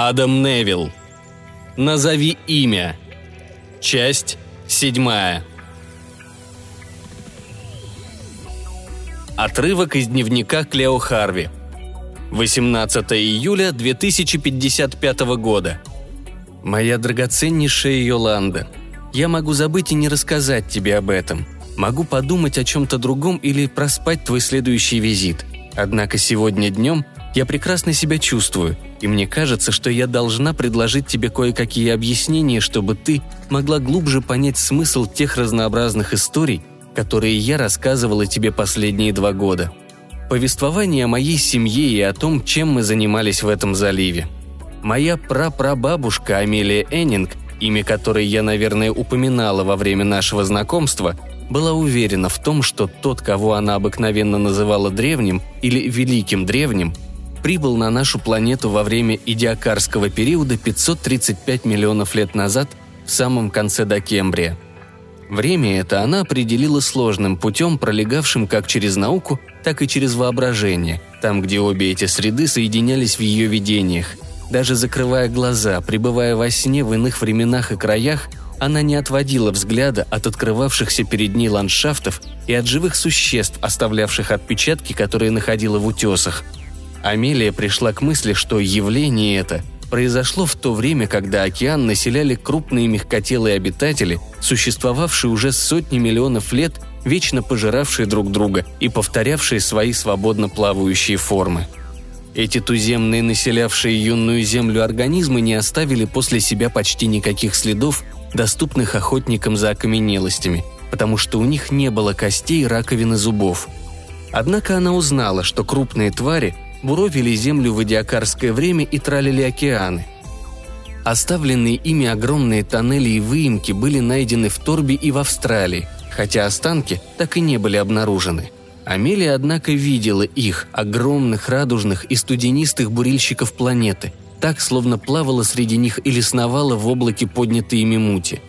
Адам Невилл. Назови имя. Часть седьмая. Отрывок из дневника Клео Харви. 18 июля 2055 года. Моя драгоценнейшая Йоланда, я могу забыть и не рассказать тебе об этом. Могу подумать о чем-то другом или проспать твой следующий визит. Однако сегодня днем я прекрасно себя чувствую, и мне кажется, что я должна предложить тебе кое-какие объяснения, чтобы ты могла глубже понять смысл тех разнообразных историй, которые я рассказывала тебе последние два года. Повествование о моей семье и о том, чем мы занимались в этом заливе. Моя прапрабабушка Амелия Эннинг, имя которой я, наверное, упоминала во время нашего знакомства, была уверена в том, что тот, кого она обыкновенно называла древним или великим древним, прибыл на нашу планету во время идиакарского периода 535 миллионов лет назад в самом конце Докембрия. Время это она определила сложным путем, пролегавшим как через науку, так и через воображение, там, где обе эти среды соединялись в ее видениях. Даже закрывая глаза, пребывая во сне в иных временах и краях, она не отводила взгляда от открывавшихся перед ней ландшафтов и от живых существ, оставлявших отпечатки, которые находила в утесах – Амелия пришла к мысли, что явление это произошло в то время, когда океан населяли крупные мягкотелые обитатели, существовавшие уже сотни миллионов лет, вечно пожиравшие друг друга и повторявшие свои свободно плавающие формы. Эти туземные, населявшие юную землю организмы, не оставили после себя почти никаких следов, доступных охотникам за окаменелостями, потому что у них не было костей, раковин и зубов. Однако она узнала, что крупные твари – буровили землю в идиакарское время и тралили океаны. Оставленные ими огромные тоннели и выемки были найдены в Торбе и в Австралии, хотя останки так и не были обнаружены. Амелия, однако, видела их, огромных, радужных и студенистых бурильщиков планеты, так, словно плавала среди них или сновала в облаке поднятой ими мути.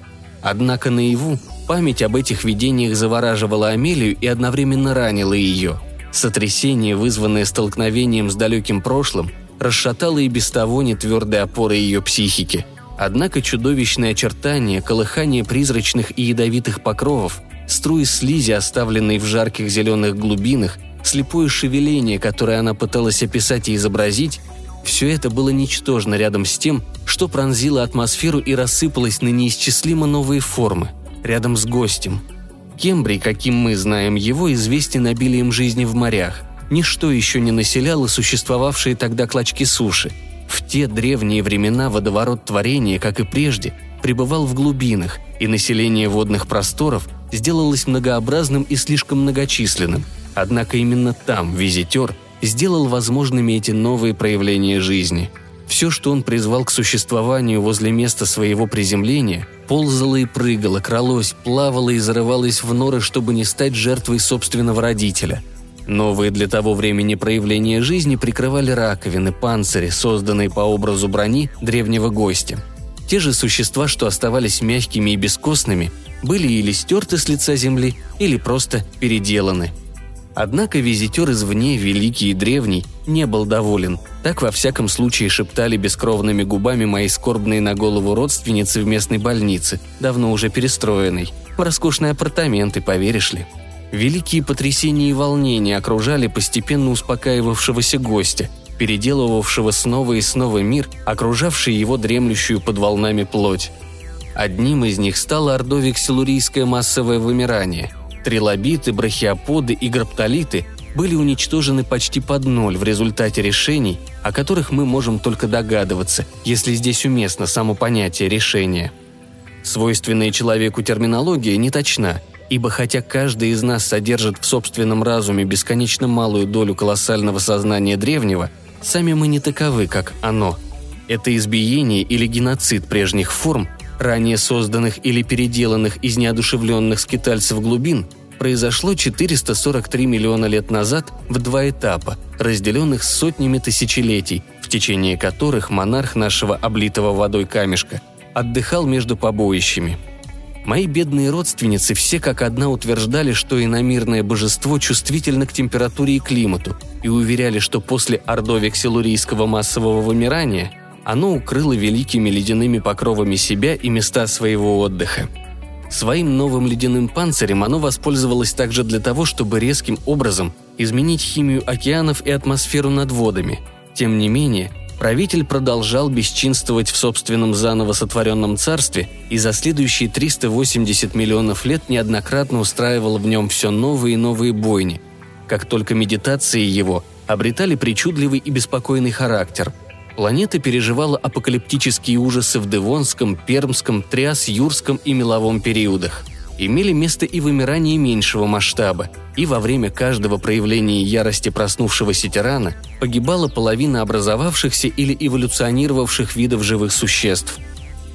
Однако наяву память об этих видениях завораживала Амелию и одновременно ранила ее – Сотрясение, вызванное столкновением с далеким прошлым, расшатало и без того нетвердые опоры ее психики. Однако чудовищные очертания, колыхание призрачных и ядовитых покровов, струи слизи, оставленные в жарких зеленых глубинах, слепое шевеление, которое она пыталась описать и изобразить, все это было ничтожно рядом с тем, что пронзило атмосферу и рассыпалось на неисчислимо новые формы, рядом с гостем – Кембрий, каким мы знаем его, известен обилием жизни в морях. Ничто еще не населяло существовавшие тогда клочки суши. В те древние времена водоворот творения, как и прежде, пребывал в глубинах, и население водных просторов сделалось многообразным и слишком многочисленным. Однако именно там визитер сделал возможными эти новые проявления жизни – все, что он призвал к существованию возле места своего приземления, ползало и прыгало, кралось, плавало и зарывалось в норы, чтобы не стать жертвой собственного родителя. Новые для того времени проявления жизни прикрывали раковины, панцири, созданные по образу брони древнего гостя. Те же существа, что оставались мягкими и бескостными, были или стерты с лица земли, или просто переделаны – Однако визитер извне, великий и древний, не был доволен. Так во всяком случае шептали бескровными губами мои скорбные на голову родственницы в местной больнице, давно уже перестроенной. В роскошные апартаменты, поверишь ли. Великие потрясения и волнения окружали постепенно успокаивавшегося гостя, переделывавшего снова и снова мир, окружавший его дремлющую под волнами плоть. Одним из них стало ордовик-силурийское массовое вымирание – Трилобиты, брахиоподы и граптолиты были уничтожены почти под ноль в результате решений, о которых мы можем только догадываться, если здесь уместно само понятие решения. Свойственная человеку терминология не точна, ибо хотя каждый из нас содержит в собственном разуме бесконечно малую долю колоссального сознания древнего, сами мы не таковы, как оно. Это избиение или геноцид прежних форм – ранее созданных или переделанных из неодушевленных скитальцев глубин, произошло 443 миллиона лет назад в два этапа, разделенных сотнями тысячелетий, в течение которых монарх нашего облитого водой камешка отдыхал между побоищами. Мои бедные родственницы все как одна утверждали, что иномирное божество чувствительно к температуре и климату, и уверяли, что после ордовик-силурийского массового вымирания оно укрыло великими ледяными покровами себя и места своего отдыха. Своим новым ледяным панцирем оно воспользовалось также для того, чтобы резким образом изменить химию океанов и атмосферу над водами. Тем не менее, правитель продолжал бесчинствовать в собственном заново сотворенном царстве и за следующие 380 миллионов лет неоднократно устраивал в нем все новые и новые бойни. Как только медитации его обретали причудливый и беспокойный характер – Планета переживала апокалиптические ужасы в Девонском, Пермском, Триас-Юрском и Меловом периодах. Имели место и вымирания меньшего масштаба, и во время каждого проявления ярости проснувшегося тирана погибала половина образовавшихся или эволюционировавших видов живых существ.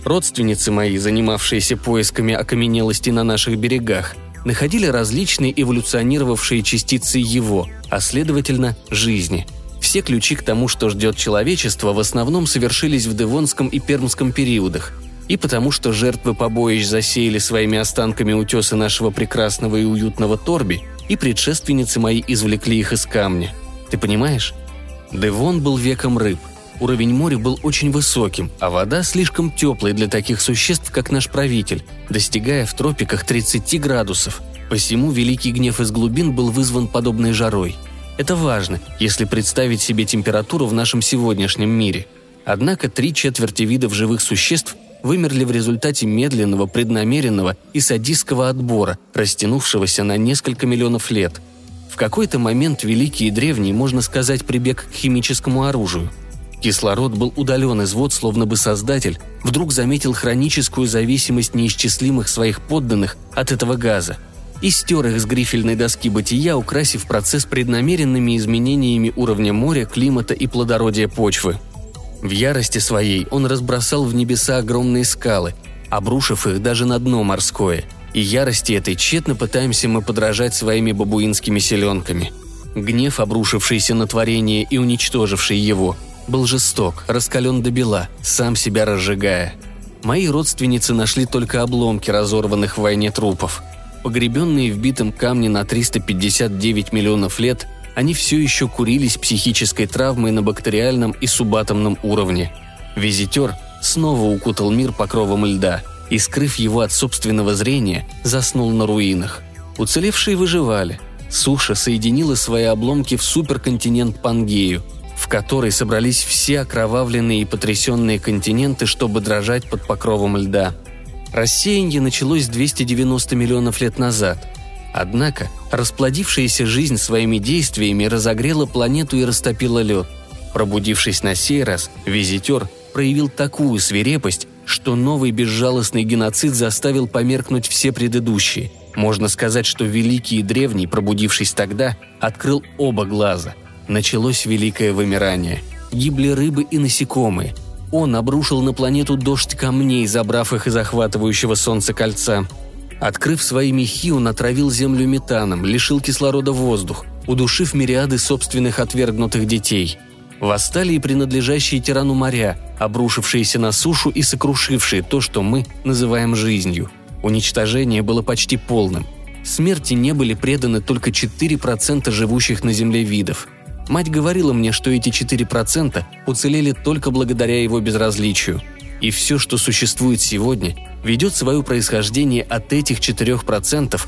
Родственницы мои, занимавшиеся поисками окаменелости на наших берегах, находили различные эволюционировавшие частицы его, а следовательно, жизни – все ключи к тому, что ждет человечество, в основном совершились в Девонском и Пермском периодах, и потому что жертвы побоищ засеяли своими останками утесы нашего прекрасного и уютного Торби, и предшественницы мои извлекли их из камня. Ты понимаешь? Девон был веком рыб. Уровень моря был очень высоким, а вода слишком теплой для таких существ, как наш правитель, достигая в тропиках 30 градусов. Посему великий гнев из глубин был вызван подобной жарой – это важно, если представить себе температуру в нашем сегодняшнем мире. Однако три четверти видов живых существ вымерли в результате медленного, преднамеренного и садистского отбора, растянувшегося на несколько миллионов лет. В какой-то момент великий и древний, можно сказать, прибег к химическому оружию. Кислород был удален из вод, словно бы создатель вдруг заметил хроническую зависимость неисчислимых своих подданных от этого газа – и стер их с грифельной доски бытия, украсив процесс преднамеренными изменениями уровня моря, климата и плодородия почвы. В ярости своей он разбросал в небеса огромные скалы, обрушив их даже на дно морское, и ярости этой тщетно пытаемся мы подражать своими бабуинскими селенками. Гнев, обрушившийся на творение и уничтоживший его, был жесток, раскален до бела, сам себя разжигая. Мои родственницы нашли только обломки разорванных в войне трупов – Погребенные в битом камне на 359 миллионов лет, они все еще курились психической травмой на бактериальном и субатомном уровне. Визитер снова укутал мир покровом льда и, скрыв его от собственного зрения, заснул на руинах. Уцелевшие выживали. Суша соединила свои обломки в суперконтинент Пангею, в который собрались все окровавленные и потрясенные континенты, чтобы дрожать под покровом льда – Рассеяние началось 290 миллионов лет назад. Однако расплодившаяся жизнь своими действиями разогрела планету и растопила лед. Пробудившись на сей раз, визитер проявил такую свирепость, что новый безжалостный геноцид заставил померкнуть все предыдущие. Можно сказать, что великий и древний, пробудившись тогда, открыл оба глаза. Началось великое вымирание. Гибли рыбы и насекомые – он обрушил на планету дождь камней, забрав их из захватывающего солнца кольца. Открыв свои мехи, он отравил Землю метаном, лишил кислорода воздух, удушив мириады собственных отвергнутых детей. Восстали и принадлежащие тирану моря, обрушившиеся на сушу и сокрушившие то, что мы называем жизнью. Уничтожение было почти полным. Смерти не были преданы только 4% живущих на Земле видов – Мать говорила мне, что эти 4% уцелели только благодаря его безразличию. И все, что существует сегодня, ведет свое происхождение от этих 4%,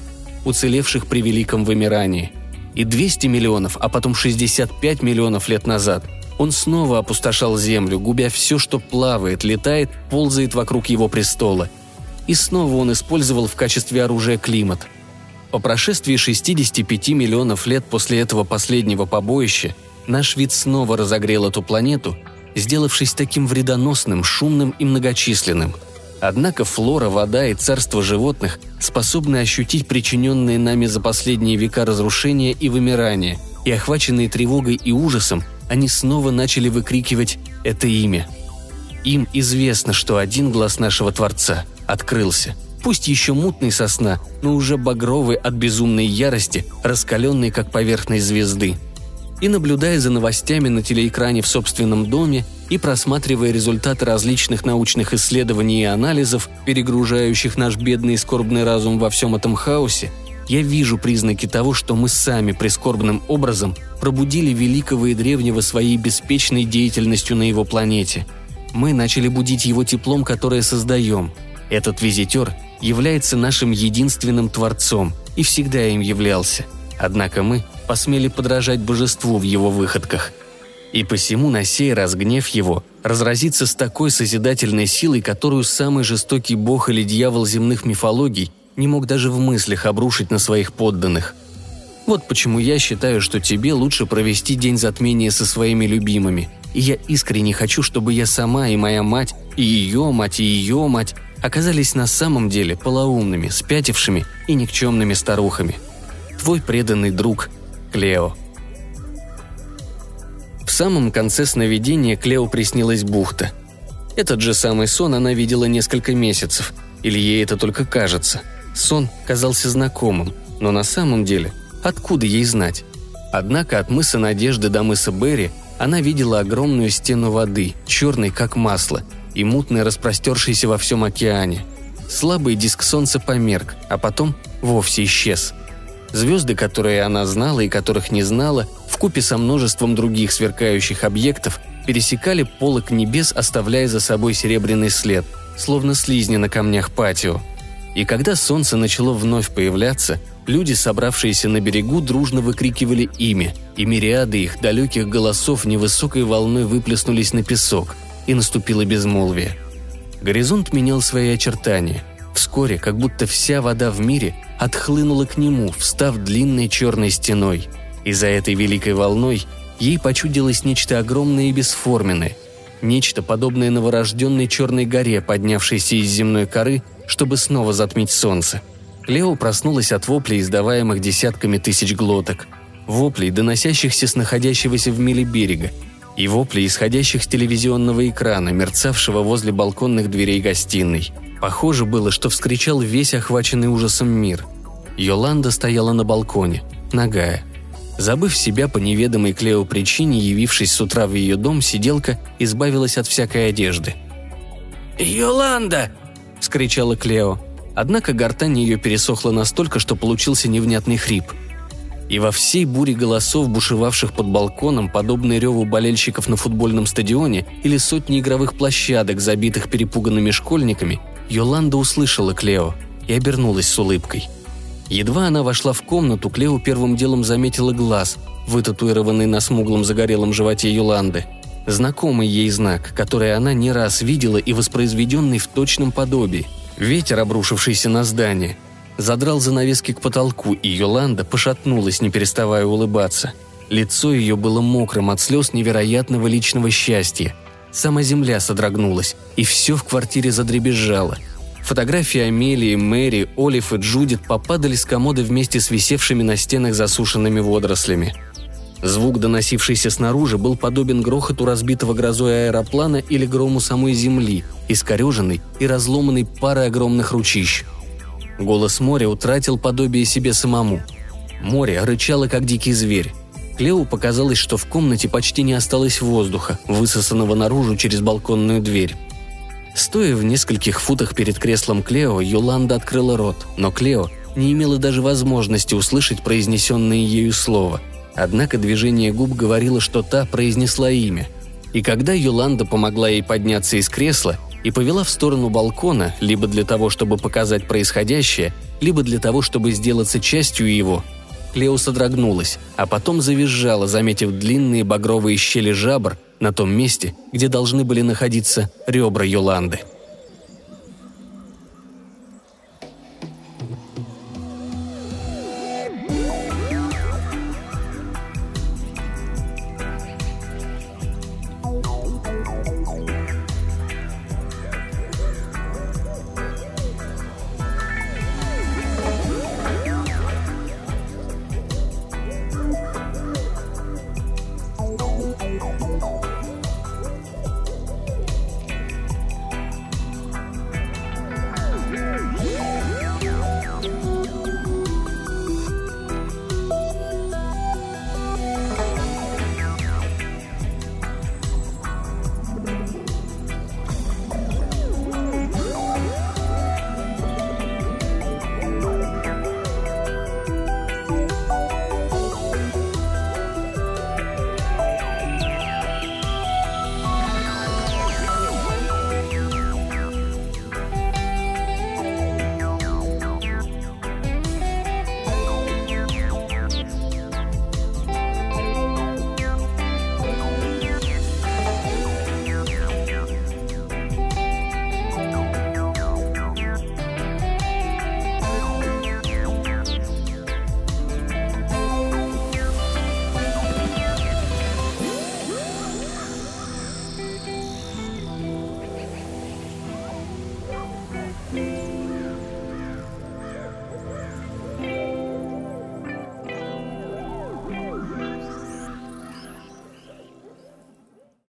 уцелевших при великом вымирании. И 200 миллионов, а потом 65 миллионов лет назад он снова опустошал Землю, губя все, что плавает, летает, ползает вокруг его престола. И снова он использовал в качестве оружия климат – по прошествии 65 миллионов лет после этого последнего побоища наш вид снова разогрел эту планету, сделавшись таким вредоносным, шумным и многочисленным. Однако флора, вода и царство животных способны ощутить причиненные нами за последние века разрушения и вымирания, и охваченные тревогой и ужасом, они снова начали выкрикивать это имя. Им известно, что один глаз нашего Творца открылся – пусть еще мутный сосна, но уже багровый от безумной ярости, раскаленный как поверхность звезды. И наблюдая за новостями на телеэкране в собственном доме и просматривая результаты различных научных исследований и анализов, перегружающих наш бедный и скорбный разум во всем этом хаосе, я вижу признаки того, что мы сами прискорбным образом пробудили великого и древнего своей беспечной деятельностью на его планете. Мы начали будить его теплом, которое создаем. Этот визитер является нашим единственным творцом и всегда им являлся. Однако мы посмели подражать божеству в его выходках. И посему на сей раз гнев его разразится с такой созидательной силой, которую самый жестокий бог или дьявол земных мифологий не мог даже в мыслях обрушить на своих подданных. Вот почему я считаю, что тебе лучше провести день затмения со своими любимыми. И я искренне хочу, чтобы я сама и моя мать, и ее мать, и ее мать оказались на самом деле полоумными, спятившими и никчемными старухами. Твой преданный друг Клео. В самом конце сновидения Клео приснилась бухта. Этот же самый сон она видела несколько месяцев, или ей это только кажется. Сон казался знакомым, но на самом деле откуда ей знать? Однако от мыса Надежды до мыса Берри она видела огромную стену воды, черной как масло, и мутной распростершейся во всем океане. Слабый диск солнца померк, а потом вовсе исчез – Звезды, которые она знала и которых не знала, в купе со множеством других сверкающих объектов, пересекали полок небес, оставляя за собой серебряный след, словно слизни на камнях патио. И когда солнце начало вновь появляться, люди, собравшиеся на берегу, дружно выкрикивали имя, и мириады их далеких голосов невысокой волной выплеснулись на песок, и наступило безмолвие. Горизонт менял свои очертания. Вскоре, как будто вся вода в мире отхлынула к нему, встав длинной черной стеной. И за этой великой волной ей почудилось нечто огромное и бесформенное, нечто подобное новорожденной черной горе, поднявшейся из земной коры, чтобы снова затмить солнце. Клео проснулась от воплей, издаваемых десятками тысяч глоток. Воплей, доносящихся с находящегося в миле берега, и воплей, исходящих с телевизионного экрана, мерцавшего возле балконных дверей гостиной – Похоже было, что вскричал весь охваченный ужасом мир. Йоланда стояла на балконе, нагая. Забыв себя по неведомой Клео причине, явившись с утра в ее дом, сиделка избавилась от всякой одежды. «Йоланда!» – вскричала Клео. Однако гортань ее пересохла настолько, что получился невнятный хрип. И во всей буре голосов, бушевавших под балконом, подобной реву болельщиков на футбольном стадионе или сотни игровых площадок, забитых перепуганными школьниками, Йоланда услышала Клео и обернулась с улыбкой. Едва она вошла в комнату, Клео первым делом заметила глаз, вытатуированный на смуглом загорелом животе Йоланды. Знакомый ей знак, который она не раз видела и воспроизведенный в точном подобии. Ветер, обрушившийся на здание, задрал занавески к потолку, и Йоланда пошатнулась, не переставая улыбаться. Лицо ее было мокрым от слез невероятного личного счастья – Сама земля содрогнулась, и все в квартире задребезжало. Фотографии Амелии, Мэри, Олив и Джудит попадали с комода вместе с висевшими на стенах засушенными водорослями. Звук, доносившийся снаружи, был подобен грохоту разбитого грозой аэроплана или грому самой земли, искореженной и разломанной парой огромных ручищ. Голос моря утратил подобие себе самому. Море рычало, как дикий зверь. Клео показалось, что в комнате почти не осталось воздуха, высосанного наружу через балконную дверь. Стоя в нескольких футах перед креслом Клео, Йоланда открыла рот, но Клео не имела даже возможности услышать произнесенное ею слово. Однако движение губ говорило, что та произнесла имя. И когда Йоланда помогла ей подняться из кресла и повела в сторону балкона, либо для того, чтобы показать происходящее, либо для того, чтобы сделаться частью его, Клео содрогнулась, а потом завизжала, заметив длинные багровые щели жабр на том месте, где должны были находиться ребра Йоланды –